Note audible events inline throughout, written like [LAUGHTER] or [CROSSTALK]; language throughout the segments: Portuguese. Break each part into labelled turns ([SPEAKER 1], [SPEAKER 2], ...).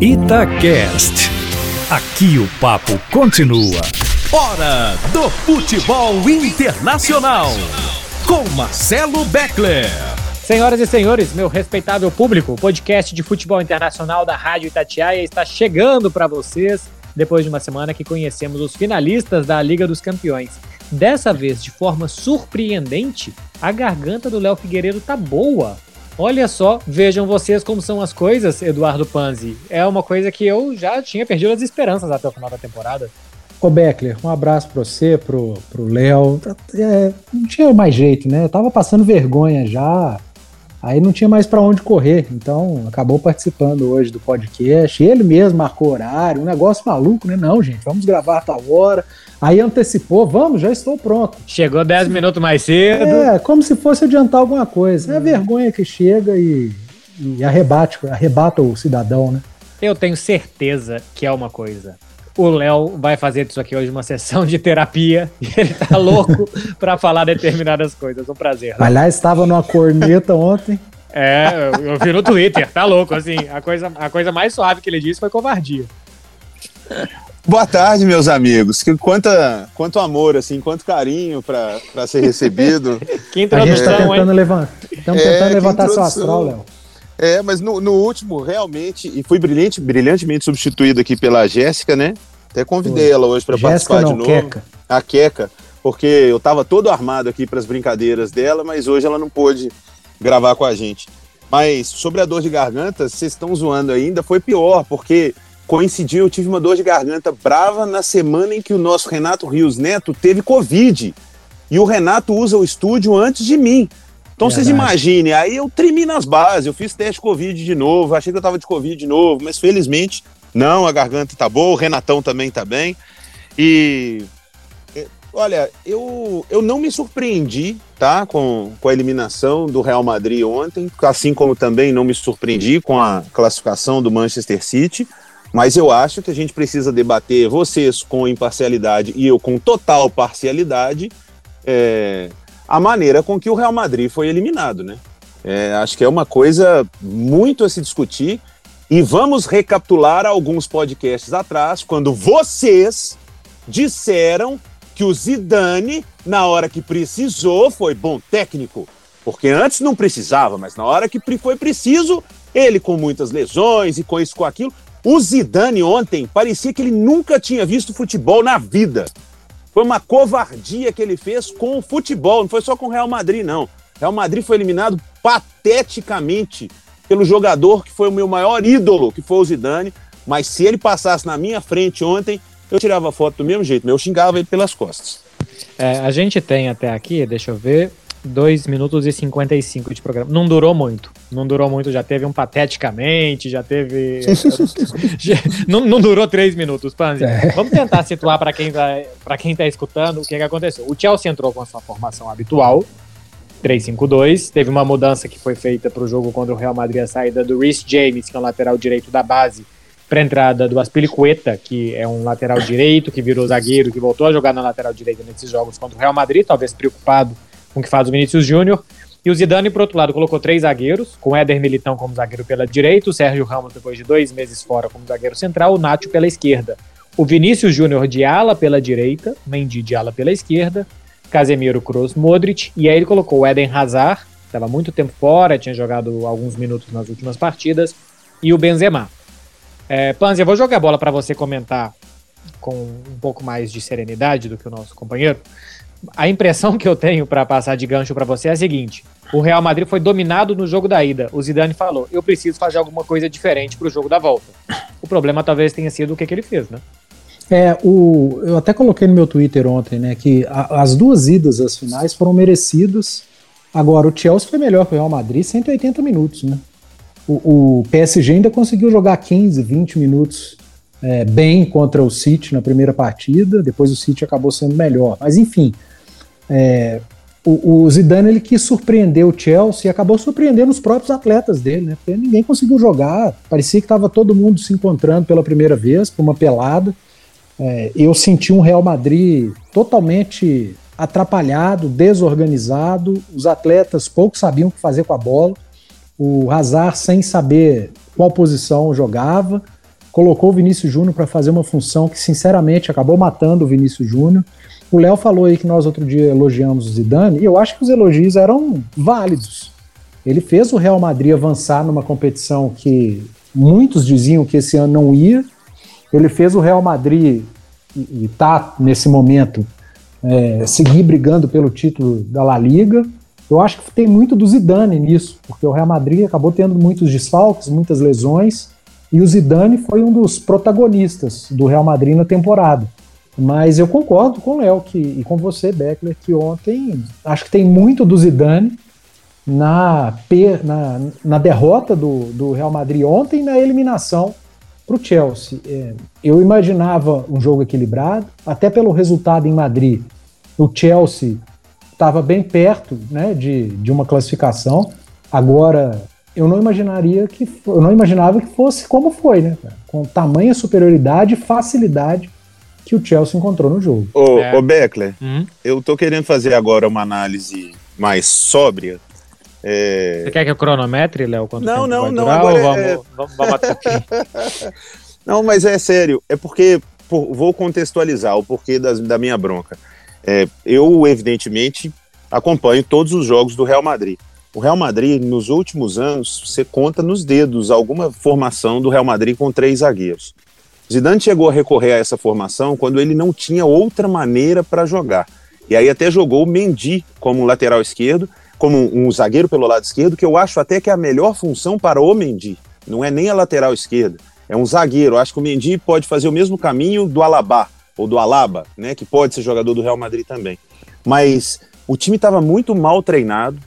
[SPEAKER 1] Itacast. Aqui o papo continua.
[SPEAKER 2] Hora do futebol internacional. Com Marcelo Beckler.
[SPEAKER 3] Senhoras e senhores, meu respeitável público, o podcast de futebol internacional da Rádio Itatiaia está chegando para vocês depois de uma semana que conhecemos os finalistas da Liga dos Campeões. Dessa vez, de forma surpreendente, a garganta do Léo Figueiredo tá boa. Olha só, vejam vocês como são as coisas, Eduardo Panzi. É uma coisa que eu já tinha perdido as esperanças até o final da temporada.
[SPEAKER 4] Ô Beckler, um abraço para você, pro Léo. É, não tinha mais jeito, né? Eu tava passando vergonha já. Aí não tinha mais para onde correr, então acabou participando hoje do podcast. Ele mesmo marcou horário, um negócio maluco, né? Não, gente, vamos gravar tal hora. Aí antecipou, vamos, já estou pronto.
[SPEAKER 3] Chegou 10 minutos mais cedo.
[SPEAKER 4] É, como se fosse adiantar alguma coisa. É a vergonha que chega e, e arrebate, arrebata o cidadão, né?
[SPEAKER 3] Eu tenho certeza que é uma coisa. O Léo vai fazer disso aqui hoje uma sessão de terapia e [LAUGHS] ele tá louco para falar determinadas coisas. Um prazer.
[SPEAKER 4] Né? Aliás, estava numa corneta ontem.
[SPEAKER 3] É, eu vi no Twitter, tá louco, assim, a coisa, a coisa mais suave que ele disse foi covardia.
[SPEAKER 5] Boa tarde, meus amigos. Que quanta, quanto amor, assim, quanto carinho para ser recebido. [LAUGHS]
[SPEAKER 3] que introdução,
[SPEAKER 4] a gente tá tentando, levantar, estamos é, tentando levantar seu astral, Léo.
[SPEAKER 5] É, mas no, no, último, realmente, e fui brilhante, brilhantemente substituído aqui pela Jéssica, né? Até convidei Foi. ela hoje para participar não, de novo. Queca. A Queca, porque eu estava todo armado aqui para as brincadeiras dela, mas hoje ela não pôde gravar com a gente. Mas sobre a dor de garganta, vocês estão zoando ainda, foi pior, porque coincidiu, eu tive uma dor de garganta brava na semana em que o nosso Renato Rios Neto teve Covid. E o Renato usa o estúdio antes de mim. Então Verdade. vocês imaginem, aí eu tremi nas bases, eu fiz teste Covid de novo, achei que eu tava de Covid de novo, mas felizmente não, a garganta tá boa, o Renatão também tá bem. E é, olha, eu, eu não me surpreendi, tá, com, com a eliminação do Real Madrid ontem, assim como também não me surpreendi com a classificação do Manchester City. Mas eu acho que a gente precisa debater, vocês com imparcialidade e eu com total parcialidade, é, a maneira com que o Real Madrid foi eliminado, né? É, acho que é uma coisa muito a se discutir. E vamos recapitular alguns podcasts atrás, quando vocês disseram que o Zidane, na hora que precisou, foi bom técnico. Porque antes não precisava, mas na hora que foi preciso, ele com muitas lesões e com isso, com aquilo, o Zidane ontem parecia que ele nunca tinha visto futebol na vida. Foi uma covardia que ele fez com o futebol, não foi só com o Real Madrid, não. Real Madrid foi eliminado pateticamente pelo jogador que foi o meu maior ídolo, que foi o Zidane. Mas se ele passasse na minha frente ontem, eu tirava foto do mesmo jeito, eu xingava ele pelas costas.
[SPEAKER 3] É, a gente tem até aqui, deixa eu ver, 2 minutos e 55 de programa. Não durou muito. Não durou muito, já teve um pateticamente, já teve. [LAUGHS] não, não durou 3 minutos, Panzi. É. Vamos tentar situar para quem, tá, quem tá escutando o que, que aconteceu. O Chelsea entrou com a sua formação habitual, 3-5-2. Teve uma mudança que foi feita para o jogo contra o Real Madrid, a saída do Rhys James, que é o lateral direito da base, para entrada do Aspilicueta, que é um lateral direito, que virou zagueiro, que voltou a jogar na lateral direita nesses jogos contra o Real Madrid, talvez preocupado com o que faz o Vinícius Júnior. E o Zidane, por outro lado, colocou três zagueiros, com Éder Militão como zagueiro pela direita, o Sérgio Ramos, depois de dois meses fora, como zagueiro central, o Nacho pela esquerda. O Vinícius Júnior de ala pela direita, Mendy de ala pela esquerda, Casemiro, Kroos, Modric, e aí ele colocou o Eden Hazard, estava muito tempo fora, tinha jogado alguns minutos nas últimas partidas, e o Benzema. É, Panzi, eu vou jogar a bola para você comentar com um pouco mais de serenidade do que o nosso companheiro a impressão que eu tenho para passar de gancho para você é a seguinte: o Real Madrid foi dominado no jogo da ida. O Zidane falou: eu preciso fazer alguma coisa diferente para o jogo da volta. O problema talvez tenha sido o que, que ele fez, né?
[SPEAKER 4] É, o, eu até coloquei no meu Twitter ontem, né, que a, as duas idas às finais foram merecidas. Agora, o Chelsea foi melhor que o Real Madrid, 180 minutos, né? O, o PSG ainda conseguiu jogar 15, 20 minutos é, bem contra o City na primeira partida, depois o City acabou sendo melhor. Mas enfim, é, o, o, Zidane ele quis surpreender o Chelsea e acabou surpreendendo os próprios atletas dele, né? Porque ninguém conseguiu jogar, parecia que estava todo mundo se encontrando pela primeira vez, por uma pelada. É, eu senti um Real Madrid totalmente atrapalhado, desorganizado, os atletas pouco sabiam o que fazer com a bola, o Hazard sem saber qual posição jogava, colocou o Vinícius Júnior para fazer uma função que, sinceramente, acabou matando o Vinícius Júnior. O Léo falou aí que nós outro dia elogiamos o Zidane, e eu acho que os elogios eram válidos. Ele fez o Real Madrid avançar numa competição que muitos diziam que esse ano não ia. Ele fez o Real Madrid e está nesse momento é, seguir brigando pelo título da La Liga. Eu acho que tem muito do Zidane nisso, porque o Real Madrid acabou tendo muitos desfalques, muitas lesões, e o Zidane foi um dos protagonistas do Real Madrid na temporada. Mas eu concordo com o Léo e com você, Beckler, que ontem acho que tem muito do Zidane na, na, na derrota do, do Real Madrid ontem na eliminação para o Chelsea. É, eu imaginava um jogo equilibrado, até pelo resultado em Madrid. O Chelsea estava bem perto né, de, de uma classificação. Agora, eu não imaginaria que eu não imaginava que fosse como foi, né? Com tamanha superioridade e facilidade que o Chelsea encontrou no jogo.
[SPEAKER 5] Ô, é. ô Beckler, hum? eu tô querendo fazer agora uma análise mais sóbria
[SPEAKER 3] é... Você quer que eu cronometre, Léo?
[SPEAKER 5] Não, não, não. Agora vamos, é... vamos, vamos [LAUGHS] Não, mas é sério. É porque por, vou contextualizar o porquê das, da minha bronca. É, eu, evidentemente, acompanho todos os jogos do Real Madrid. O Real Madrid, nos últimos anos, você conta nos dedos alguma formação do Real Madrid com três zagueiros. Zidane chegou a recorrer a essa formação quando ele não tinha outra maneira para jogar. E aí até jogou o Mendy como lateral esquerdo como um zagueiro pelo lado esquerdo, que eu acho até que é a melhor função para o Mendy. Não é nem a lateral esquerda, é um zagueiro. Eu acho que o Mendy pode fazer o mesmo caminho do Alaba, ou do Alaba, né, que pode ser jogador do Real Madrid também. Mas o time estava muito mal treinado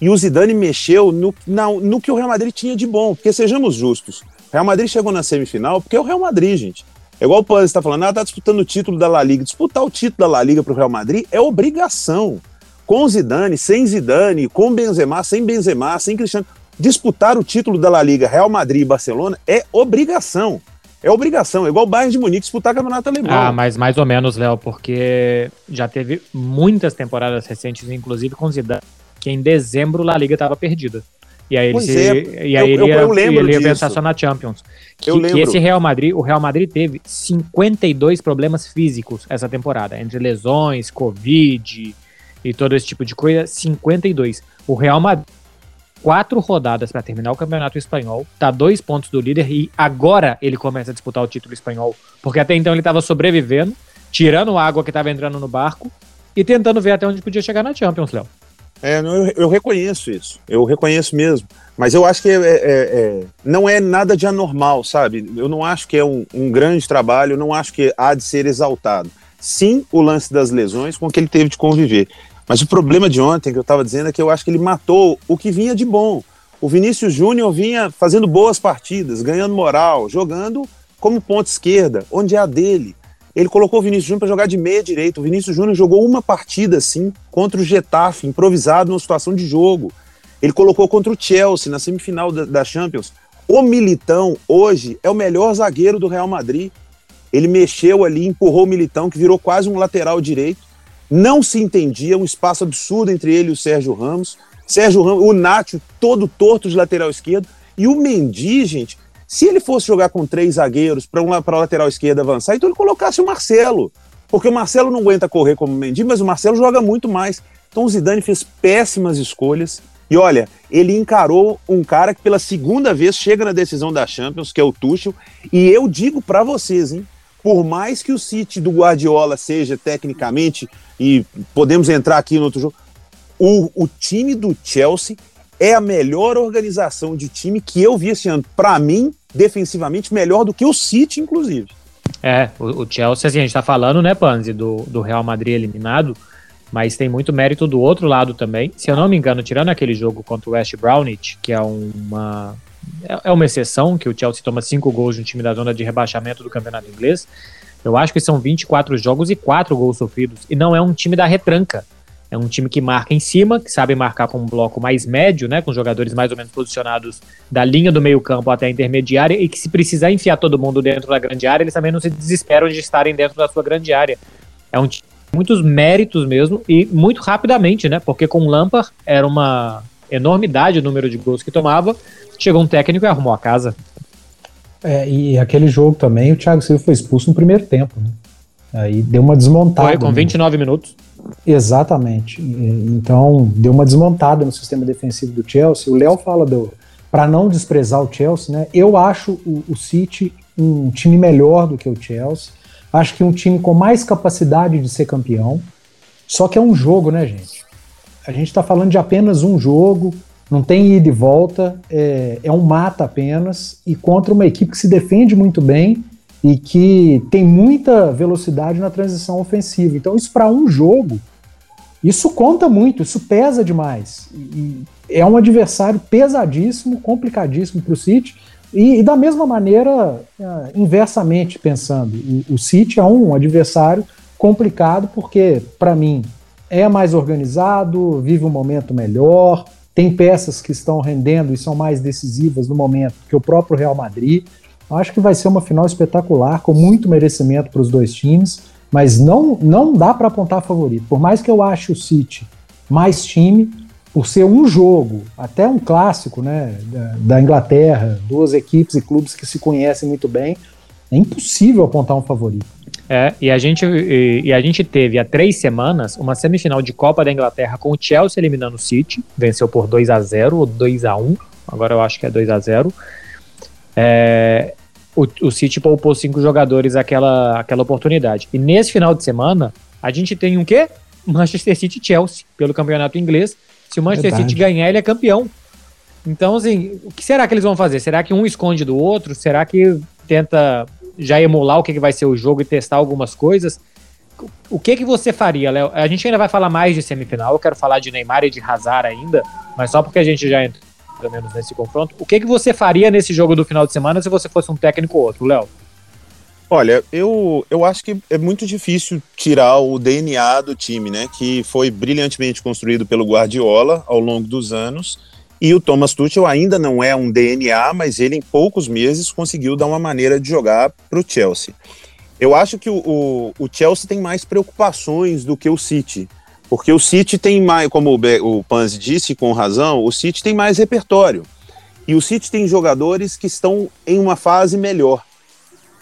[SPEAKER 5] e o Zidane mexeu no, na, no que o Real Madrid tinha de bom, porque sejamos justos, Real Madrid chegou na semifinal porque é o Real Madrid, gente. É igual o Pan está falando, ah, tá disputando o título da La Liga. Disputar o título da La Liga para o Real Madrid é obrigação com Zidane, sem Zidane, com Benzema, sem Benzema, sem Cristiano, disputar o título da La Liga, Real Madrid e Barcelona é obrigação. É obrigação, é igual o Bayern de Munique disputar o campeonato alemão.
[SPEAKER 3] Ah, mas mais ou menos, Léo, porque já teve muitas temporadas recentes, inclusive com Zidane, que em dezembro a Liga estava perdida. E aí ele, se, é. e aí eu, ele ia, eu ele ia pensar só na Champions. Que, eu lembro. que esse Real Madrid, o Real Madrid teve 52 problemas físicos essa temporada, entre lesões, Covid, e todo esse tipo de coisa, 52. O Real Madrid, quatro rodadas para terminar o Campeonato Espanhol, tá dois pontos do líder e agora ele começa a disputar o título espanhol, porque até então ele estava sobrevivendo, tirando água que estava entrando no barco e tentando ver até onde podia chegar na Champions, Léo.
[SPEAKER 5] É, eu, eu, reconheço isso, eu reconheço mesmo. Mas eu acho que é, é, é, não é nada de anormal, sabe? Eu não acho que é um, um grande trabalho, não acho que há de ser exaltado. Sim, o lance das lesões com que ele teve de conviver. Mas o problema de ontem, que eu estava dizendo, é que eu acho que ele matou o que vinha de bom. O Vinícius Júnior vinha fazendo boas partidas, ganhando moral, jogando como ponta esquerda, onde é a dele. Ele colocou o Vinícius Júnior para jogar de meia direita. O Vinícius Júnior jogou uma partida assim contra o Getafe, improvisado numa situação de jogo. Ele colocou contra o Chelsea na semifinal da, da Champions. O Militão hoje é o melhor zagueiro do Real Madrid. Ele mexeu ali, empurrou o Militão, que virou quase um lateral direito não se entendia, um espaço absurdo entre ele e o Sérgio Ramos. Sérgio Ramos, o Nacho todo torto de lateral esquerdo. E o Mendy, gente, se ele fosse jogar com três zagueiros para um, a lateral esquerda avançar, então ele colocasse o Marcelo. Porque o Marcelo não aguenta correr como o Mendy, mas o Marcelo joga muito mais. Então o Zidane fez péssimas escolhas. E olha, ele encarou um cara que pela segunda vez chega na decisão da Champions, que é o Tuchel. E eu digo para vocês, hein? por mais que o City do Guardiola seja tecnicamente, e podemos entrar aqui no outro jogo, o, o time do Chelsea é a melhor organização de time que eu vi esse ano. Para mim, defensivamente, melhor do que o City, inclusive.
[SPEAKER 3] É, o, o Chelsea, assim, a gente tá falando, né, Panzi, do, do Real Madrid eliminado, mas tem muito mérito do outro lado também. Se eu não me engano, tirando aquele jogo contra o West Brownwich, que é uma, é, é uma exceção, que o Chelsea toma cinco gols de um time da zona de rebaixamento do campeonato inglês. Eu acho que são 24 jogos e 4 gols sofridos. E não é um time da retranca. É um time que marca em cima, que sabe marcar com um bloco mais médio, né? Com jogadores mais ou menos posicionados da linha do meio-campo até a intermediária, e que se precisar enfiar todo mundo dentro da grande área, eles também não se desesperam de estarem dentro da sua grande área. É um time com muitos méritos mesmo, e muito rapidamente, né? Porque com o Lampard era uma enormidade o número de gols que tomava, Chegou um técnico e arrumou a casa.
[SPEAKER 4] É, e aquele jogo também, o Thiago Silva foi expulso no primeiro tempo, né? Aí deu uma desmontada. Foi
[SPEAKER 3] com 29 no... minutos.
[SPEAKER 4] Exatamente. Então, deu uma desmontada no sistema defensivo do Chelsea. O Léo fala do para não desprezar o Chelsea, né? Eu acho o, o City um time melhor do que o Chelsea. Acho que um time com mais capacidade de ser campeão. Só que é um jogo, né, gente? A gente está falando de apenas um jogo, não tem ida e volta, é, é um mata apenas, e contra uma equipe que se defende muito bem e que tem muita velocidade na transição ofensiva. Então, isso para um jogo, isso conta muito, isso pesa demais. E é um adversário pesadíssimo, complicadíssimo para o City. E, e, da mesma maneira, é, inversamente pensando, o, o City é um adversário complicado porque, para mim, é mais organizado, vive um momento melhor, tem peças que estão rendendo e são mais decisivas no momento que o próprio Real Madrid. Eu acho que vai ser uma final espetacular, com muito merecimento para os dois times, mas não, não dá para apontar favorito. Por mais que eu ache o City mais time, por ser um jogo, até um clássico né, da, da Inglaterra, duas equipes e clubes que se conhecem muito bem, é impossível apontar um favorito.
[SPEAKER 3] É, e a, gente, e, e, a gente teve há três semanas uma semifinal de Copa da Inglaterra com o Chelsea eliminando o City, venceu por 2 a 0 ou 2 a 1 agora eu acho que é 2 a 0 é, o, o City poupou cinco jogadores aquela, aquela oportunidade. E nesse final de semana, a gente tem um quê? Manchester City Chelsea, pelo campeonato inglês. Se o Manchester Verdade. City ganhar, ele é campeão. Então, assim, o que será que eles vão fazer? Será que um esconde do outro? Será que tenta já emular o que, que vai ser o jogo e testar algumas coisas? O que que você faria, Léo? A gente ainda vai falar mais de semifinal, eu quero falar de Neymar e de Hazard ainda, mas só porque a gente já entrou pelo menos nesse confronto. O que, que você faria nesse jogo do final de semana se você fosse um técnico ou outro, Léo?
[SPEAKER 5] Olha, eu, eu acho que é muito difícil tirar o DNA do time, né? Que foi brilhantemente construído pelo Guardiola ao longo dos anos. E o Thomas Tuchel ainda não é um DNA, mas ele em poucos meses conseguiu dar uma maneira de jogar para o Chelsea. Eu acho que o, o, o Chelsea tem mais preocupações do que o City. Porque o City tem mais, como o Panzi disse com razão, o City tem mais repertório. E o City tem jogadores que estão em uma fase melhor.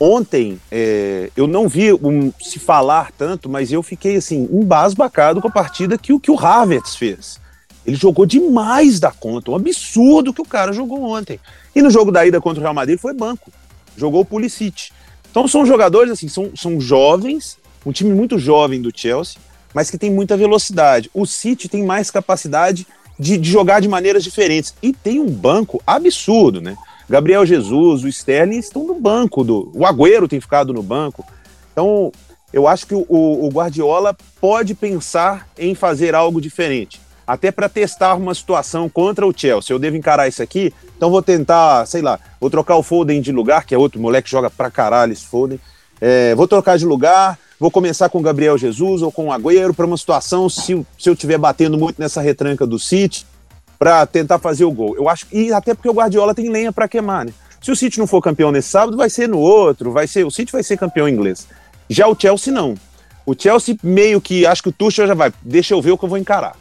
[SPEAKER 5] Ontem, é, eu não vi um, se falar tanto, mas eu fiquei assim, embasbacado com a partida que, que o Havertz fez. Ele jogou demais da conta, um absurdo que o cara jogou ontem. E no jogo da ida contra o Real Madrid foi banco, jogou o Pulisic. Então são jogadores assim, são, são jovens, um time muito jovem do Chelsea, mas que tem muita velocidade. O City tem mais capacidade de, de, jogar de maneiras diferentes. E tem um banco absurdo, né? Gabriel Jesus, o Sterling estão no banco. Do, o Agüero tem ficado no banco. Então, eu acho que o, o Guardiola pode pensar em fazer algo diferente. Até para testar uma situação contra o Chelsea. Eu devo encarar isso aqui, então vou tentar, sei lá, vou trocar o Foden de lugar, que é outro moleque que joga pra caralho esse Foden. É, vou trocar de lugar, vou começar com o Gabriel Jesus ou com o Agüero para uma situação se, se eu estiver batendo muito nessa retranca do City para tentar fazer o gol. Eu acho e até porque o Guardiola tem lenha para queimar, né? Se o City não for campeão nesse sábado, vai ser no outro, vai ser o City vai ser campeão inglês. Já o Chelsea não. O Chelsea meio que acho que o Tuchel já vai, deixa eu ver o que eu vou encarar.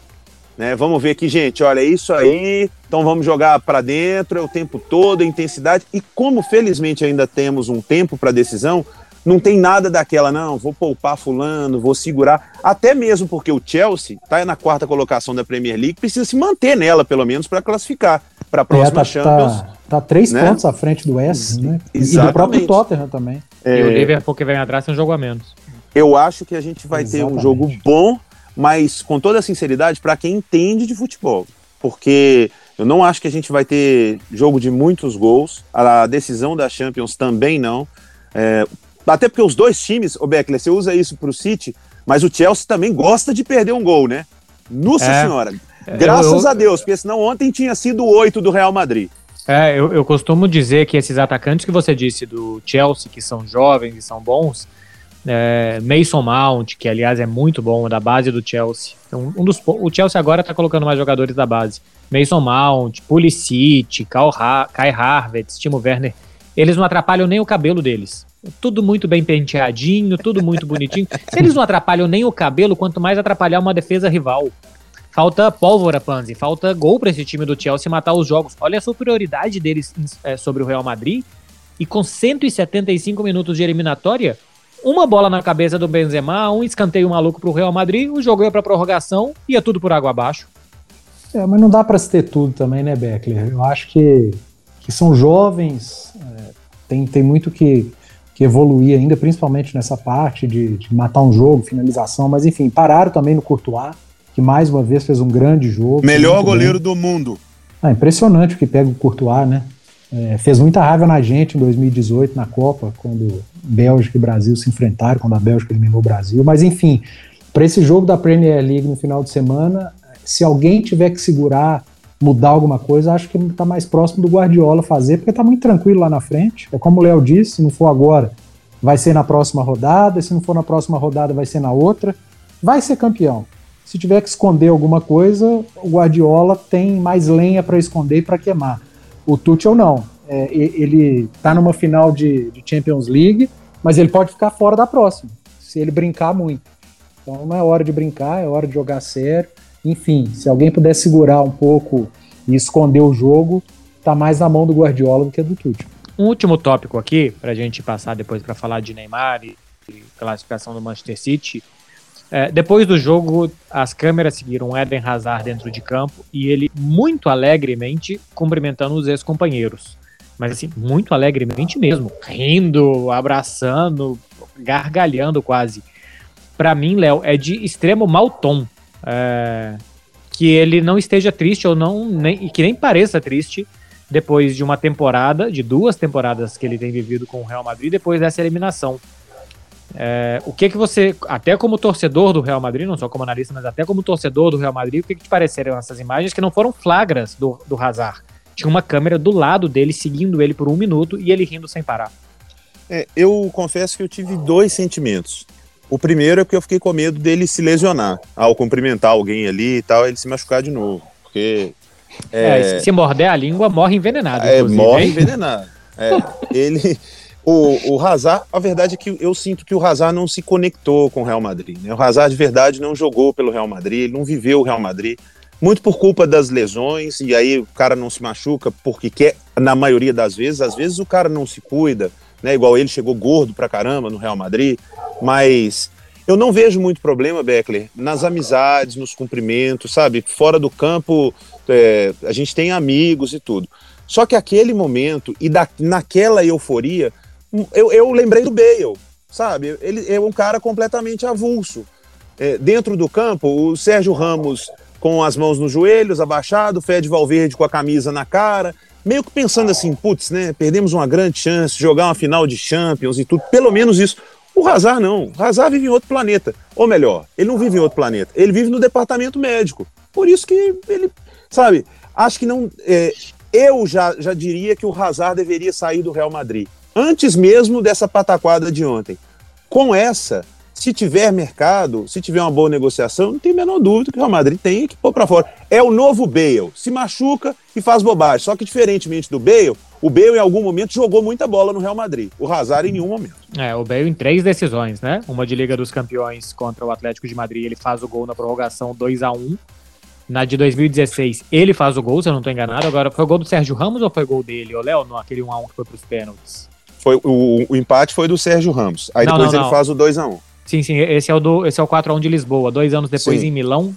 [SPEAKER 5] Né? Vamos ver aqui, gente, olha é isso aí. Então vamos jogar para dentro é o tempo todo, a intensidade. E como felizmente ainda temos um tempo para decisão, não tem nada daquela, não, vou poupar fulano, vou segurar. Até mesmo porque o Chelsea está na quarta colocação da Premier League, precisa se manter nela, pelo menos, para classificar para a próxima é, tá,
[SPEAKER 4] Champions. Tá, tá três né? pontos à frente do West, né? Exatamente. E do próprio Tottenham também.
[SPEAKER 3] É, e o Liverpool que vem atrás tem um jogo a menos.
[SPEAKER 5] Eu acho que a gente vai Exatamente. ter um jogo bom, mas com toda a sinceridade, para quem entende de futebol. Porque eu não acho que a gente vai ter jogo de muitos gols. A decisão da Champions também não. É, até porque os dois times, o Beckler, você usa isso para o City, mas o Chelsea também gosta de perder um gol, né? Nossa é, Senhora. É, Graças eu, eu, a Deus, porque senão ontem tinha sido oito do Real Madrid.
[SPEAKER 3] É, eu, eu costumo dizer que esses atacantes que você disse do Chelsea, que são jovens e são bons, é, Mason Mount, que aliás é muito bom, da base do Chelsea. Um, um dos, o Chelsea agora está colocando mais jogadores da base. Mason Mount, Pulisic, Kai Harvard, Timo Werner, eles não atrapalham nem o cabelo deles tudo muito bem penteadinho, tudo muito bonitinho. Se eles não atrapalham nem o cabelo, quanto mais atrapalhar uma defesa rival. Falta pólvora, Panzi. Falta gol para esse time do Chelsea matar os jogos. Olha a superioridade deles é, sobre o Real Madrid. E com 175 minutos de eliminatória, uma bola na cabeça do Benzema, um escanteio maluco pro Real Madrid, o jogo ia pra prorrogação, ia tudo por água abaixo.
[SPEAKER 4] É, mas não dá para se ter tudo também, né, Beckler? Eu acho que, que são jovens, é, tem, tem muito que, que evoluir ainda, principalmente nessa parte de, de, matar um jogo, finalização, mas enfim, pararam também no Courtois, que mais uma vez fez um grande jogo.
[SPEAKER 5] Melhor goleiro bem. do mundo.
[SPEAKER 4] Ah, impressionante o que pega o Courtois, né? É, fez muita raiva na gente em 2018 na Copa, quando Bélgica e Brasil se enfrentaram, quando a Bélgica eliminou o Brasil. Mas enfim, para esse jogo da Premier League no final de semana, se alguém tiver que segurar, mudar alguma coisa, acho que está mais próximo do Guardiola fazer, porque está muito tranquilo lá na frente. É como o Léo disse, se não for agora, vai ser na próxima rodada, se não for na próxima rodada, vai ser na outra. Vai ser campeão. Se tiver que esconder alguma coisa, o Guardiola tem mais lenha para esconder e para queimar. O Tuchel não. É, ele está numa final de, de Champions League, mas ele pode ficar fora da próxima, se ele brincar muito. Então não é hora de brincar, é hora de jogar sério. Enfim, se alguém puder segurar um pouco e esconder o jogo, tá mais na mão do Guardiola do que do Tuchel.
[SPEAKER 3] Um último tópico aqui, para a gente passar depois para falar de Neymar e, classificação do Manchester City. É, depois do jogo, as câmeras seguiram Eden Hazard dentro de campo e ele muito alegremente cumprimentando os ex-companheiros. Mas assim, muito alegremente mesmo, rindo, abraçando, gargalhando quase. Para mim, Léo, é de extremo mau tom é, que ele não esteja triste ou não, nem, que nem pareça triste depois de uma temporada, de duas temporadas que ele tem vivido com o Real Madrid depois dessa eliminação. É, o que que você, até como torcedor do Real Madrid, não só como analista, mas até como torcedor do Real Madrid, o que, que te pareceram essas imagens que não foram flagras do, do Hazard? Tinha uma câmera do lado dele, seguindo ele por um minuto e ele rindo sem parar.
[SPEAKER 5] É, eu confesso que eu tive dois sentimentos. O primeiro é porque eu fiquei com medo dele se lesionar ao cumprimentar alguém ali e tal, ele se machucar de novo. Porque.
[SPEAKER 3] É, é se morder a língua, morre envenenado.
[SPEAKER 5] É, morre envenenado. É, [LAUGHS] ele. O, o Hazard, a verdade é que eu sinto que o Hazard não se conectou com o Real Madrid. Né? O Hazard, de verdade, não jogou pelo Real Madrid, ele não viveu o Real Madrid. Muito por culpa das lesões, e aí o cara não se machuca porque quer, na maioria das vezes, às vezes o cara não se cuida, né? Igual ele chegou gordo pra caramba no Real Madrid, mas eu não vejo muito problema, Beckler, nas amizades, nos cumprimentos, sabe? Fora do campo, é, a gente tem amigos e tudo. Só que aquele momento e da, naquela euforia, eu, eu lembrei do Bale, sabe? Ele é um cara completamente avulso. É, dentro do campo, o Sérgio Ramos com as mãos nos joelhos, abaixado, Fred Valverde com a camisa na cara, meio que pensando assim, putz, né, perdemos uma grande chance jogar uma final de Champions e tudo, pelo menos isso. O Hazard não, o Hazard vive em outro planeta, ou melhor, ele não vive em outro planeta, ele vive no departamento médico, por isso que ele, sabe, acho que não, é, eu já, já diria que o Hazard deveria sair do Real Madrid, antes mesmo dessa pataquada de ontem. Com essa, se tiver mercado, se tiver uma boa negociação, não tem a menor dúvida que o Real Madrid tem que pôr para fora. É o novo Bale. Se machuca e faz bobagem. Só que, diferentemente do Bale, o Bale em algum momento jogou muita bola no Real Madrid. O Hazard em nenhum momento.
[SPEAKER 3] É, o Bale em três decisões, né? Uma de Liga dos Campeões contra o Atlético de Madrid, ele faz o gol na prorrogação 2 a 1 Na de 2016, ele faz o gol, se eu não estou enganado. Agora, foi o gol do Sérgio Ramos ou foi gol dele, ô Léo, aquele 1x1 que foi para os pênaltis?
[SPEAKER 5] Foi, o, o, empate foi do Sérgio Ramos. Aí não, depois não, ele não. faz o 2x1.
[SPEAKER 3] Sim, sim, esse é o, do, esse é o 4x1 de Lisboa. Dois anos depois sim. em Milão.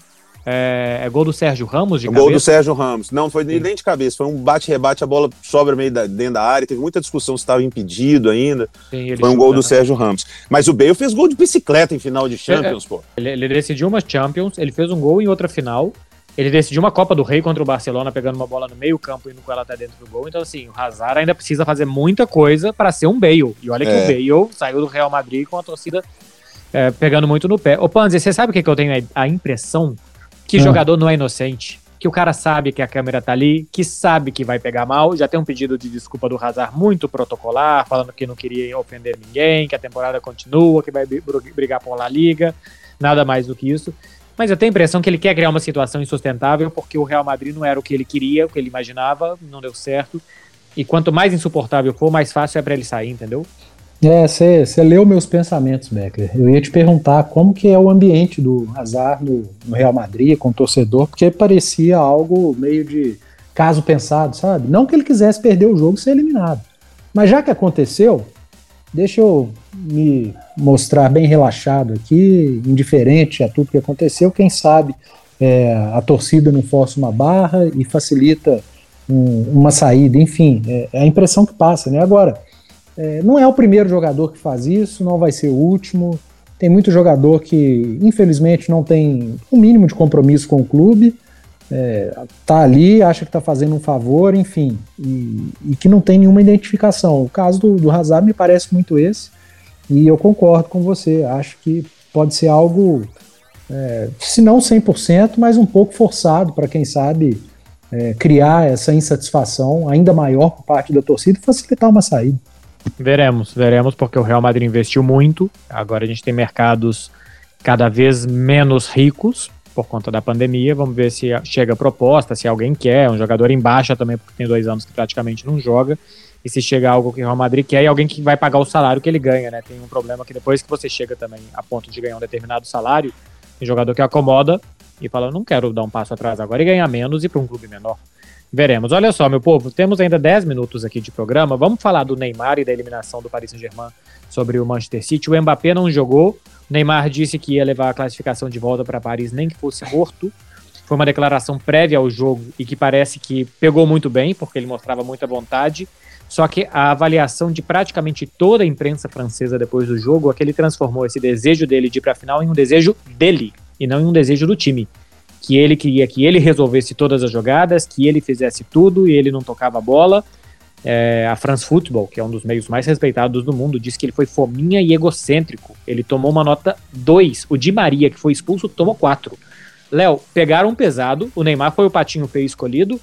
[SPEAKER 3] É, é, gol do Sérgio Ramos de o
[SPEAKER 5] cabeça? Gol do Sérgio Ramos. Não, foi sim. nem de cabeça. Foi um bate-rebate, a bola sobra meio da, dentro da área. Teve muita discussão se estava impedido ainda. Sim, foi um gol do né? Sérgio Ramos. Mas o Bale fez gol de bicicleta em final de Champions, é, pô.
[SPEAKER 3] Ele, ele decidiu uma Champions, ele fez um gol em outra final. Ele decidiu uma Copa do Rei contra o Barcelona, pegando uma bola no meio campo e indo com ela até dentro do gol. Então, assim, o Hazard ainda precisa fazer muita coisa para ser um Bale. E olha que é. o Bale saiu do Real Madrid com a torcida é, pegando muito no pé. Ô, Panzi, você sabe o que, que eu tenho a, impressão? Que ah. jogador não é inocente. Que o cara sabe que a câmera tá ali, que sabe que vai pegar mal. Já tem um pedido de desculpa do Hazard muito protocolar, falando que não queria ofender ninguém, que a temporada continua, que vai brigar por La Liga. Nada mais do que isso. Mas eu tenho a impressão que ele quer criar uma situação insustentável porque o Real Madrid não era o que ele queria, o que ele imaginava, não deu certo. E quanto mais insuportável for, mais fácil é para ele sair, entendeu?
[SPEAKER 4] É, você leu meus pensamentos, Beckler. Eu ia te perguntar como que é o ambiente do Hazard no, no, Real Madrid com o torcedor, porque parecia algo meio de caso pensado, sabe? Não que ele quisesse perder o jogo e ser eliminado, Mas já que aconteceu, deixa eu me mostrar bem relaxado aqui, indiferente a tudo que aconteceu. Quem sabe é, a torcida não força uma barra e facilita um, uma saída. Enfim, é, é, a impressão que passa, né? Agora, é, não é o primeiro jogador que faz isso, não vai ser o último. Tem muito jogador que, infelizmente, não tem o um mínimo de compromisso com o clube é, tá ali, acha que tá fazendo um favor, enfim, e, e, que não tem nenhuma identificação. O caso do, do Hazard me parece muito esse, e eu concordo com você, acho que pode ser algo, é, se não 100%, mas um pouco forçado para quem sabe é, criar essa insatisfação ainda maior por parte da torcida e facilitar uma saída.
[SPEAKER 3] Veremos, veremos, porque o Real Madrid investiu muito, agora a gente tem mercados cada vez menos ricos, por conta da pandemia. Vamos ver se chega proposta, se alguém quer. Um jogador em baixa também, porque tem dois anos que praticamente não joga. E se chega algo que o Real Madrid quer e alguém que vai pagar o salário que ele ganha, né? Tem um problema que depois que você chega também a ponto de ganhar um determinado salário, tem jogador que acomoda e fala: não quero dar um passo atrás agora e ganhar menos e para um clube menor. Veremos. Olha só, meu povo, temos ainda 10 minutos aqui de programa. Vamos falar do Neymar e da eliminação do Paris Saint-Germain sobre o Manchester City. O Mbappé não jogou, Neymar disse que ia levar a classificação de volta para Paris, nem que fosse morto. Foi uma declaração prévia ao jogo e que parece que pegou muito bem, porque ele mostrava muita vontade. Só que a avaliação de praticamente toda a imprensa francesa depois do jogo é que ele transformou esse desejo dele de ir para a final em um desejo dele e não em um desejo do time. Que ele queria que ele resolvesse todas as jogadas, que ele fizesse tudo e ele não tocava a bola é, a France Football, que é um dos meios mais respeitados do mundo, disse que ele foi fominha e egocêntrico. Ele tomou uma nota 2. O Di Maria, que foi expulso, tomou 4. Léo, pegaram pesado. O Neymar foi o patinho feio escolhido.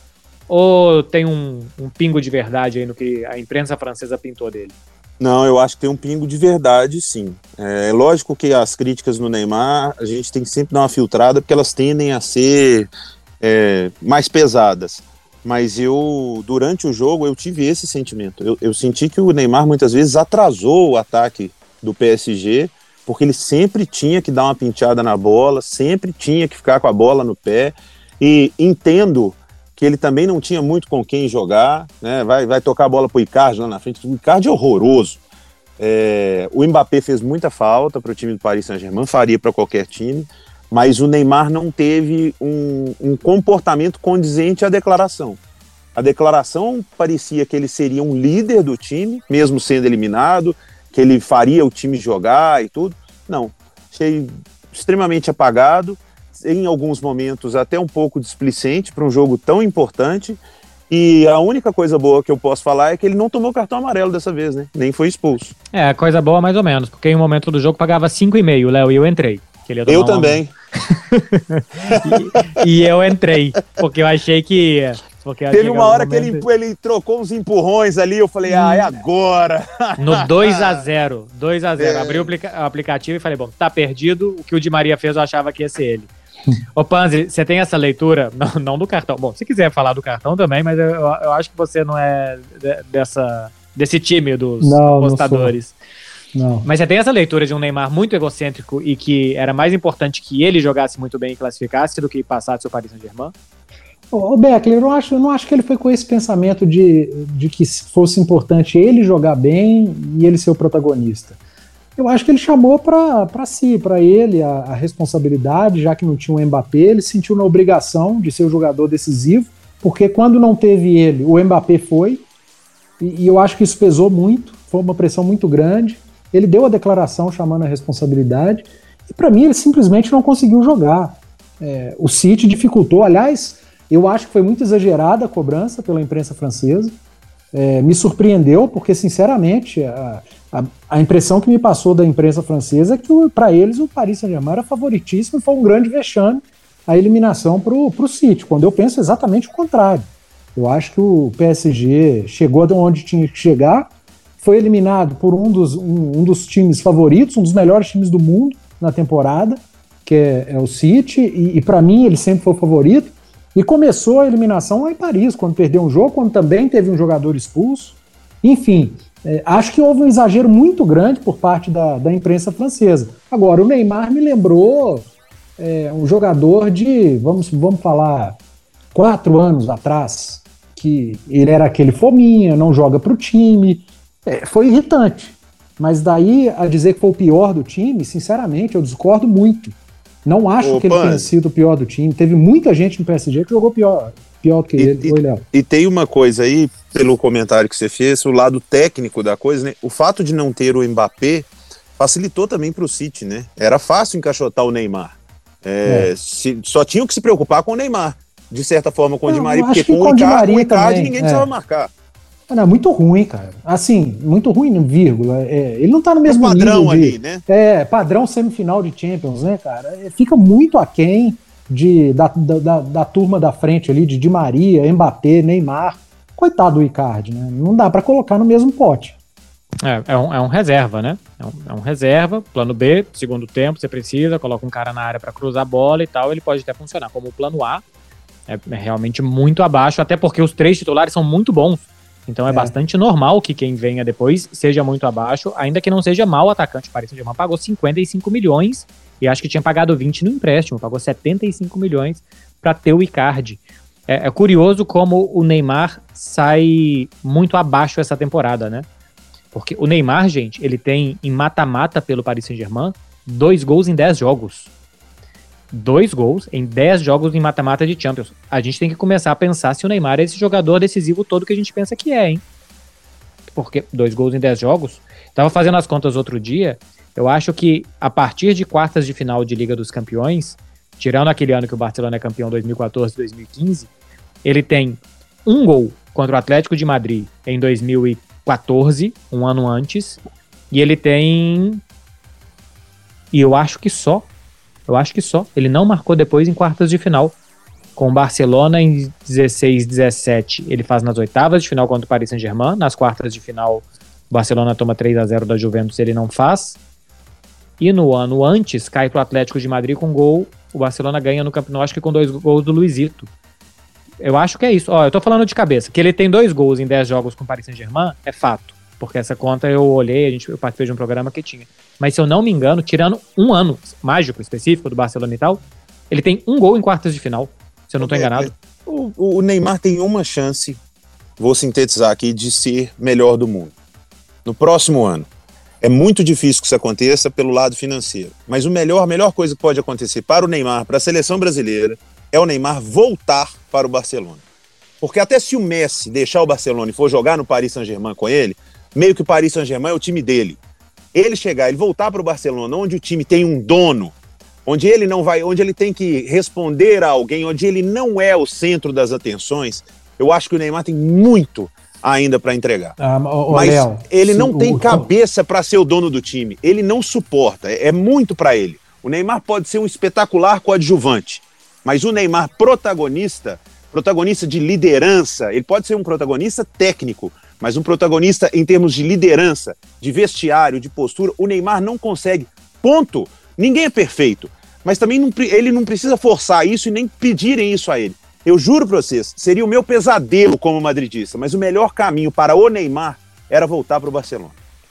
[SPEAKER 3] Ou tem um, um pingo de verdade aí no que a imprensa francesa pintou dele?
[SPEAKER 5] Não, eu acho que tem um pingo de verdade, sim. É lógico que as críticas no Neymar, a gente tem que sempre dar uma filtrada, porque elas tendem a ser é, mais pesadas mas eu, durante o jogo, eu tive esse sentimento. Eu, eu, senti que o Neymar muitas vezes atrasou o ataque do PSG, porque ele sempre tinha que dar uma pinchada na bola, sempre tinha que ficar com a bola no pé, e entendo que ele também não tinha muito com quem jogar, né? vai, vai tocar a bola para o Icardi lá na frente, o Icardi é horroroso. É, o Mbappé fez muita falta para o time do Paris Saint-Germain, faria para qualquer time, mas o Neymar não teve um, um, comportamento condizente à declaração. A declaração parecia que ele seria um líder do time, mesmo sendo eliminado, que ele faria o time jogar e tudo. Não, achei extremamente apagado, em alguns momentos até um pouco displicente para um jogo tão importante. E a única coisa boa que eu posso falar é que ele não tomou cartão amarelo dessa vez, né? Nem foi expulso.
[SPEAKER 3] É, coisa boa mais ou menos, porque em um momento do jogo pagava 5,5, Léo, e eu entrei.
[SPEAKER 5] eu também. [LAUGHS]
[SPEAKER 3] E, e, eu entrei, porque eu achei que. Porque
[SPEAKER 5] Teve uma hora momento... que ele, ele trocou uns empurrões ali, eu falei, ah, é agora.
[SPEAKER 3] No [LAUGHS] 2x0. 2x0. É. Abri o, aplica o aplicativo e falei, bom, tá perdido. O que o Di Maria fez, eu achava que ia ser ele. [LAUGHS] Ô Panzi, você tem essa leitura, [LAUGHS] não, não, do cartão. Bom, se quiser falar do cartão também, mas eu, eu acho que você não é dessa, desse time dos não, postadores. Não não. Mas você tem essa leitura de um Neymar muito egocêntrico e que era mais importante que ele jogasse muito bem e classificasse do que passasse o Paris Saint-Germain?
[SPEAKER 4] Ô, Beckler, eu não, acho, eu não acho que ele foi com esse pensamento de, de que fosse importante ele jogar bem e ele ser o protagonista. Eu acho que ele chamou para si, para ele, a, a, responsabilidade, já que não tinha o Mbappé, ele sentiu na obrigação de ser o jogador decisivo, porque quando não teve ele, o Mbappé foi, e, e eu acho que isso pesou muito, foi uma pressão muito grande. Ele deu a declaração chamando a responsabilidade e para mim ele simplesmente não conseguiu jogar. É, o City dificultou, aliás, eu acho que foi muito exagerada a cobrança pela imprensa francesa. É, me surpreendeu, porque sinceramente a, a, a, impressão que me passou da imprensa francesa é que para eles o Paris Saint-Germain era favoritíssimo e foi um grande vexame a eliminação para o City, quando eu penso exatamente o contrário. Eu acho que o PSG chegou de onde tinha que chegar, foi eliminado por um dos, um, um, dos times favoritos, um dos melhores times do mundo na temporada, que é, é o City, e, e para mim ele sempre foi o favorito. E começou a eliminação lá em Paris, quando perdeu um jogo, quando também teve um jogador expulso. Enfim, é, acho que houve um exagero muito grande por parte da, da imprensa francesa. Agora, o Neymar me lembrou é, um jogador de, vamos, vamos falar, quatro anos atrás, que ele era aquele fominha, não joga para o time, É, foi irritante. Mas daí a dizer que foi o pior do time, sinceramente, eu discordo muito. Não acho Ô, que ele tenha sido o pior do time. Teve muita gente no PSG que jogou pior, pior que
[SPEAKER 5] e,
[SPEAKER 4] ele.
[SPEAKER 5] E, Oi, e tem uma coisa aí, pelo comentário que você fez, o lado técnico da coisa, né? O fato de não ter o Mbappé facilitou também para o City, né? Era fácil encaixotar o Neymar. É, é. Se, só tinham que se preocupar com o Neymar, de certa forma, com o Di Maria, porque com, o Icardi, o Icardi ninguém é. precisava marcar.
[SPEAKER 4] É muito ruim, cara. Assim, muito ruim, vírgula. É, ele não tá no mesmo
[SPEAKER 5] padrão
[SPEAKER 4] nível
[SPEAKER 5] de, ali, né?
[SPEAKER 4] É, padrão semifinal de Champions, né, cara? É, fica muito aquém de, da, da, da, turma da frente ali, de Di Maria, Mbappé, Neymar. Coitado do Icardi, né? Não dá para colocar no mesmo pote.
[SPEAKER 3] É, é, um, é um reserva, né? É um, é um reserva, plano B, segundo tempo, você precisa, coloca um cara na área para cruzar a bola e tal, ele pode até funcionar. Como o plano A, é, é realmente muito abaixo, até porque os três titulares são muito bons. Então é, é, bastante normal que quem venha depois seja muito abaixo, ainda que não seja mal atacante. O Paris Saint-Germain pagou 55 milhões e acho que tinha pagado 20 no empréstimo, pagou 75 milhões para ter o Icardi. É, é, curioso como o Neymar sai muito abaixo essa temporada, né? Porque o Neymar, gente, ele tem em mata-mata pelo Paris Saint-Germain dois gols em 10 jogos dois gols em 10 jogos em mata-mata de Champions. A gente tem que começar a pensar se o Neymar é esse jogador decisivo todo que a gente pensa que é, hein? Porque dois gols em 10 jogos. Tava fazendo as contas outro dia. Eu acho que a partir de quartas de final de Liga dos Campeões, tirando aquele ano que o Barcelona é campeão 2014 2015, ele tem um gol contra o Atlético de Madrid em 2014, um ano antes, e ele tem. E eu acho que só eu acho que só. Ele não marcou depois em quartas de final. Com o Barcelona em 16, 17, ele faz nas oitavas de final contra o Paris Saint-Germain. Nas quartas de final, o Barcelona toma 3 a 0 da Juventus, ele não faz. E no ano antes, cai para o Atlético de Madrid com gol. O Barcelona ganha no Campeonato, acho que com dois gols do Luizito. Eu acho que é isso. Ó, eu tô falando de cabeça. Que ele tem dois gols em 10 jogos com o Paris Saint-Germain é fato. Porque essa conta eu olhei, a gente, eu participei de um programa que tinha. Mas se eu não me engano, tirando um ano mágico específico do Barcelona e tal, ele tem um gol em quartas de final, se eu não estou enganado.
[SPEAKER 5] O, o, Neymar tem uma chance, vou sintetizar aqui, de ser melhor do mundo. No próximo ano. É muito difícil que isso aconteça pelo lado financeiro. Mas o melhor, a melhor coisa que pode acontecer para o Neymar, para a seleção brasileira, é o Neymar voltar para o Barcelona. Porque até se o Messi deixar o Barcelona e for jogar no Paris Saint-Germain com ele, meio que o Paris Saint-Germain é o time dele ele chegar, ele voltar para o Barcelona, onde o time tem um dono, onde ele não vai, onde ele tem que responder a alguém, onde ele não é o centro das atenções, eu acho que o Neymar tem muito ainda para entregar. Ah, Mas Léo, ele não tem o... cabeça para ser o dono do time. Ele não suporta. É, é muito para ele. O Neymar pode ser um espetacular coadjuvante, mas o Neymar protagonista, protagonista de liderança, ele pode ser um protagonista técnico, mas um protagonista em termos de liderança, de vestiário, de postura, o Neymar não consegue. Ponto. Ninguém é perfeito. Mas também não, ele não precisa forçar isso e nem pedirem isso a ele. Eu juro para vocês, seria o meu pesadelo como madridista, mas o melhor caminho para o Neymar era voltar para o Barcelona.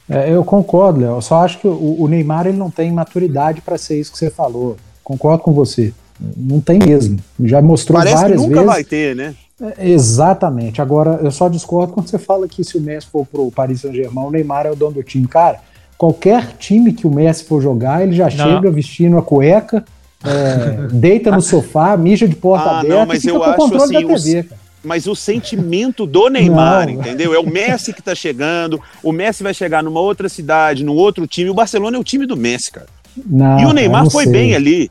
[SPEAKER 4] É, eu concordo, Léo. Eu só acho que o, o Neymar ele não tem maturidade para ser isso que você falou. Concordo com você. Não tem mesmo. Já mostrou Parece várias
[SPEAKER 5] que
[SPEAKER 4] nunca
[SPEAKER 5] vezes. vai ter, né?
[SPEAKER 4] Exatamente. Agora, eu só discordo quando você fala que se o Messi for pro Paris Saint-Germain, o Neymar é o dono do time. Cara, qualquer time que o Messi for jogar, ele já não. chega vestindo a cueca, é, [LAUGHS] deita no sofá, mija de porta ah, aberta não,
[SPEAKER 5] mas e fica eu com o controle assim, da TV, cara. Mas o sentimento do Neymar, não. entendeu? É o Messi que tá chegando, o Messi vai chegar numa outra cidade, num outro time. O Barcelona é o time do Messi, cara. Não, e o Neymar foi sei. bem ali.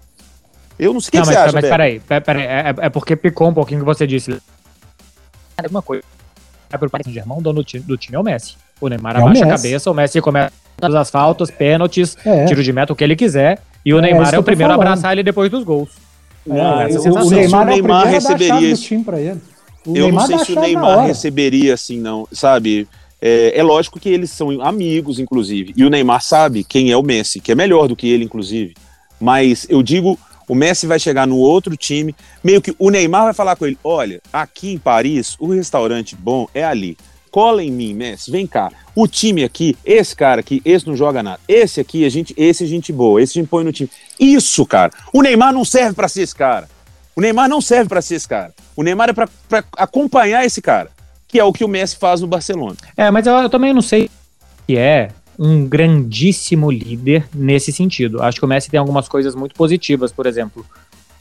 [SPEAKER 5] Eu não sei o que, não, que mas, você acha,
[SPEAKER 3] Mas peraí, peraí, é, é porque picou um pouquinho o que você disse uma coisa. É pro Paris Saint-Germain, o dono do time, do time é o Messi. O Neymar é abaixa a cabeça, o Messi começa as faltas, pênaltis, é. tiro de meta, o que ele quiser. E o é, Neymar é o primeiro a abraçar ele depois dos gols.
[SPEAKER 5] É, o, o, Neymar, o Neymar receberia isso. eu Neymar não sei se o Neymar receberia assim, não, sabe? É, é, lógico que eles são amigos, inclusive. E o Neymar sabe quem é o Messi, que é melhor do que ele, inclusive. Mas eu digo o Messi vai chegar no outro time, meio que o Neymar vai falar com ele: olha, aqui em Paris, o restaurante bom é ali. Cola em mim, Messi, vem cá. O time aqui, esse cara aqui, esse não joga nada. Esse aqui, a gente, esse é gente boa, esse a gente põe no time. Isso, cara. O Neymar não serve para ser esse cara. O Neymar não serve para ser esse cara. O Neymar é para acompanhar esse cara, que é o que o Messi faz no Barcelona.
[SPEAKER 3] É, mas eu, eu também não sei que é um grandíssimo líder nesse sentido. Acho que o Messi tem algumas coisas muito positivas, por exemplo.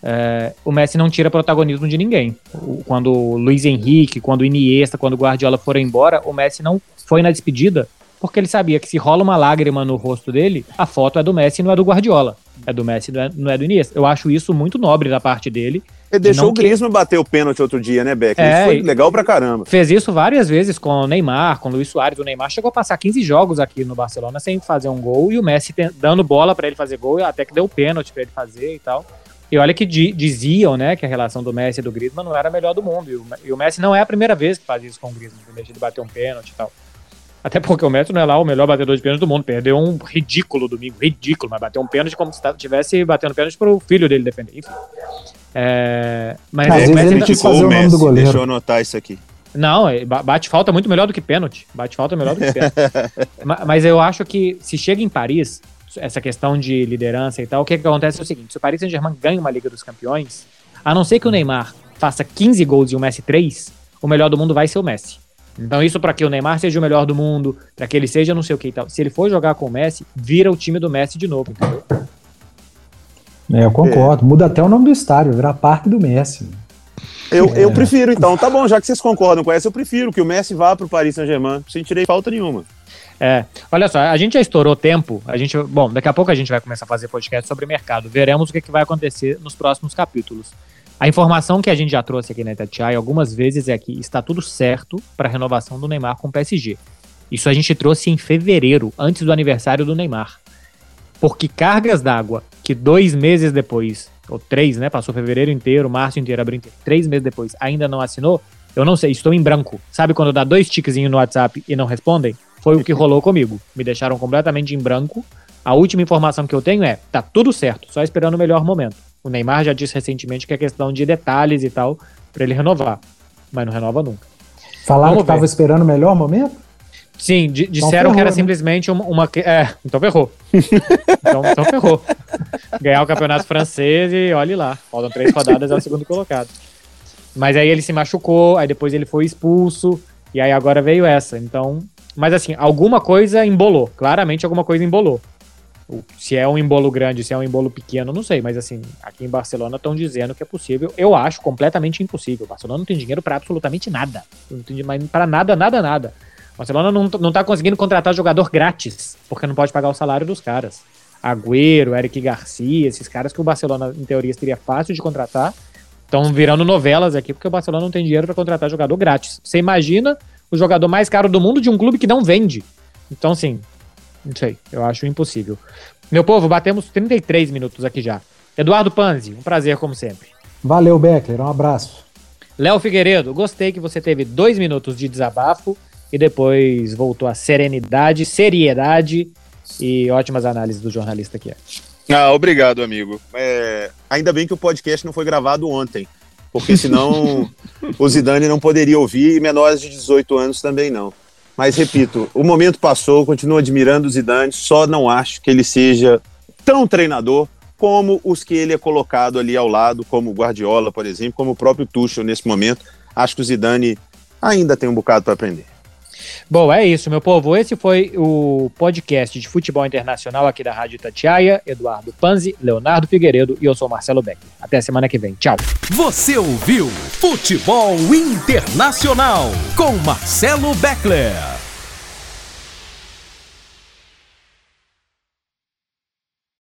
[SPEAKER 3] É, o Messi não tira protagonismo de ninguém. quando o Luiz Henrique, quando o Iniesta, quando o Guardiola foram embora, o Messi não foi na despedida porque ele sabia que se rola uma lágrima no rosto dele, a foto é do Messi e não é do Guardiola. É do Messi, não é, não é do Iniesta. Eu acho isso muito nobre da parte dele.
[SPEAKER 5] Ele deixou o Griezmann que... bater o pênalti outro dia, né, Beck? É, isso foi legal pra caramba.
[SPEAKER 3] Fez isso várias vezes com o Neymar, com o Luiz Soares. O Neymar chegou a passar 15 jogos aqui no Barcelona sem fazer um gol e o Messi dando bola para ele fazer gol, até que deu o pênalti para ele fazer e tal. E olha que diziam, né, que a relação do Messi e do Griezmann não era a melhor do mundo. E o, e o Messi não é a primeira vez que faz isso com o Griezmann, que deixa de bater um pênalti e tal. Até porque o Messi não é lá o melhor batedor de pênalti do mundo. Perdeu um ridículo domingo, ridículo, mas bateu um pênalti como se estivesse batendo pênalti para o filho dele defender. Enfim. É,
[SPEAKER 4] mas Às o Messi ele quis fazer o, o nome do goleiro.
[SPEAKER 5] Deixa eu anotar isso aqui.
[SPEAKER 3] Não, bate falta muito melhor do que pênalti. Bate falta melhor do que pênalti. [LAUGHS] mas eu acho que se chega em Paris, essa questão de liderança e tal, o que, que acontece é o seguinte: se o Paris Saint-Germain ganha uma Liga dos Campeões, a não ser que o Neymar faça 15 gols e o Messi 3, o melhor do mundo vai ser o Messi. Então, isso para que o Neymar seja o melhor do mundo, para que ele seja não sei o que e tal. Se ele for jogar com o Messi, vira o time do Messi de novo, entendeu?
[SPEAKER 4] É, eu concordo. É. Muda até o nome do estádio, virar Parque do Messi.
[SPEAKER 5] Eu, é. eu prefiro, então. Tá bom, já que vocês concordam com essa, eu prefiro que o Messi vá pro Paris Saint-Germain, sem tirei falta nenhuma.
[SPEAKER 3] É, olha só, a gente já estourou tempo, a gente, bom, daqui a pouco a gente vai começar a fazer podcast sobre mercado, veremos o que, que vai acontecer nos próximos capítulos. A informação que a gente já trouxe aqui na Itatiaia algumas vezes é que está tudo certo para a renovação do Neymar com o PSG. Isso a gente trouxe em fevereiro, antes do aniversário do Neymar. Porque cargas d'água que dois meses depois, ou três, né? Passou fevereiro inteiro, março inteiro, abril inteiro, três meses depois, ainda não assinou, eu não sei, estou em branco. Sabe quando dá dois tiquezinhos no WhatsApp e não respondem? Foi o que [LAUGHS] rolou comigo. Me deixaram completamente em branco. A última informação que eu tenho é: tá tudo certo, só esperando o melhor momento. O Neymar já disse recentemente que é questão de detalhes e tal para ele renovar, mas não renova nunca.
[SPEAKER 4] Falaram Vamos que estava esperando o melhor momento?
[SPEAKER 3] Sim, então disseram que era né? simplesmente uma, uma, É, então ferrou. [LAUGHS] então, então ferrou. Ganhar o campeonato francês e olhe lá. Faltam três rodadas, é o segundo colocado. Mas aí ele se machucou, aí depois ele foi expulso, e aí agora veio essa. Então. Mas assim, alguma coisa embolou. Claramente alguma coisa embolou. Se é um embolo grande, se é um embolo pequeno, não sei, mas assim, aqui em Barcelona estão dizendo que é possível. Eu acho completamente impossível. Barcelona não tem dinheiro para absolutamente nada. Não tem para nada, nada, nada. Barcelona não, não tá conseguindo contratar jogador grátis, porque não pode pagar o salário dos caras. Agüero, Eric Garcia, esses caras que o Barcelona, em teoria, seria fácil de contratar, estão virando novelas aqui, porque o Barcelona não tem dinheiro para contratar jogador grátis. Você imagina o jogador mais caro do mundo de um clube que não vende. Então, assim, não sei, eu acho impossível. Meu povo, batemos 33 minutos aqui já. Eduardo Panzi, um prazer como sempre.
[SPEAKER 4] Valeu, Beckler, um abraço.
[SPEAKER 3] Léo Figueiredo, gostei que você teve dois minutos de desabafo e depois voltou a serenidade, seriedade e ótimas análises do jornalista aqui.
[SPEAKER 5] Ah, obrigado, amigo. É, ainda bem que o podcast não foi gravado ontem, porque senão [LAUGHS] o Zidane não poderia ouvir e menores de 18 anos também não. Mas repito, o momento passou, continuo admirando o Zidane, só não acho que ele seja tão treinador como os que ele é colocado ali ao lado, como o Guardiola, por exemplo, como o próprio Tuchel nesse momento. Acho que o Zidane ainda tem um bocado para aprender.
[SPEAKER 3] Bom, é isso, meu povo. Esse foi o podcast de futebol internacional aqui da Rádio Tatiaia. Eduardo Panzi, Leonardo Figueiredo e eu sou Marcelo Beck. Até semana que vem. Tchau.
[SPEAKER 2] Você ouviu Futebol Internacional com Marcelo Beckler.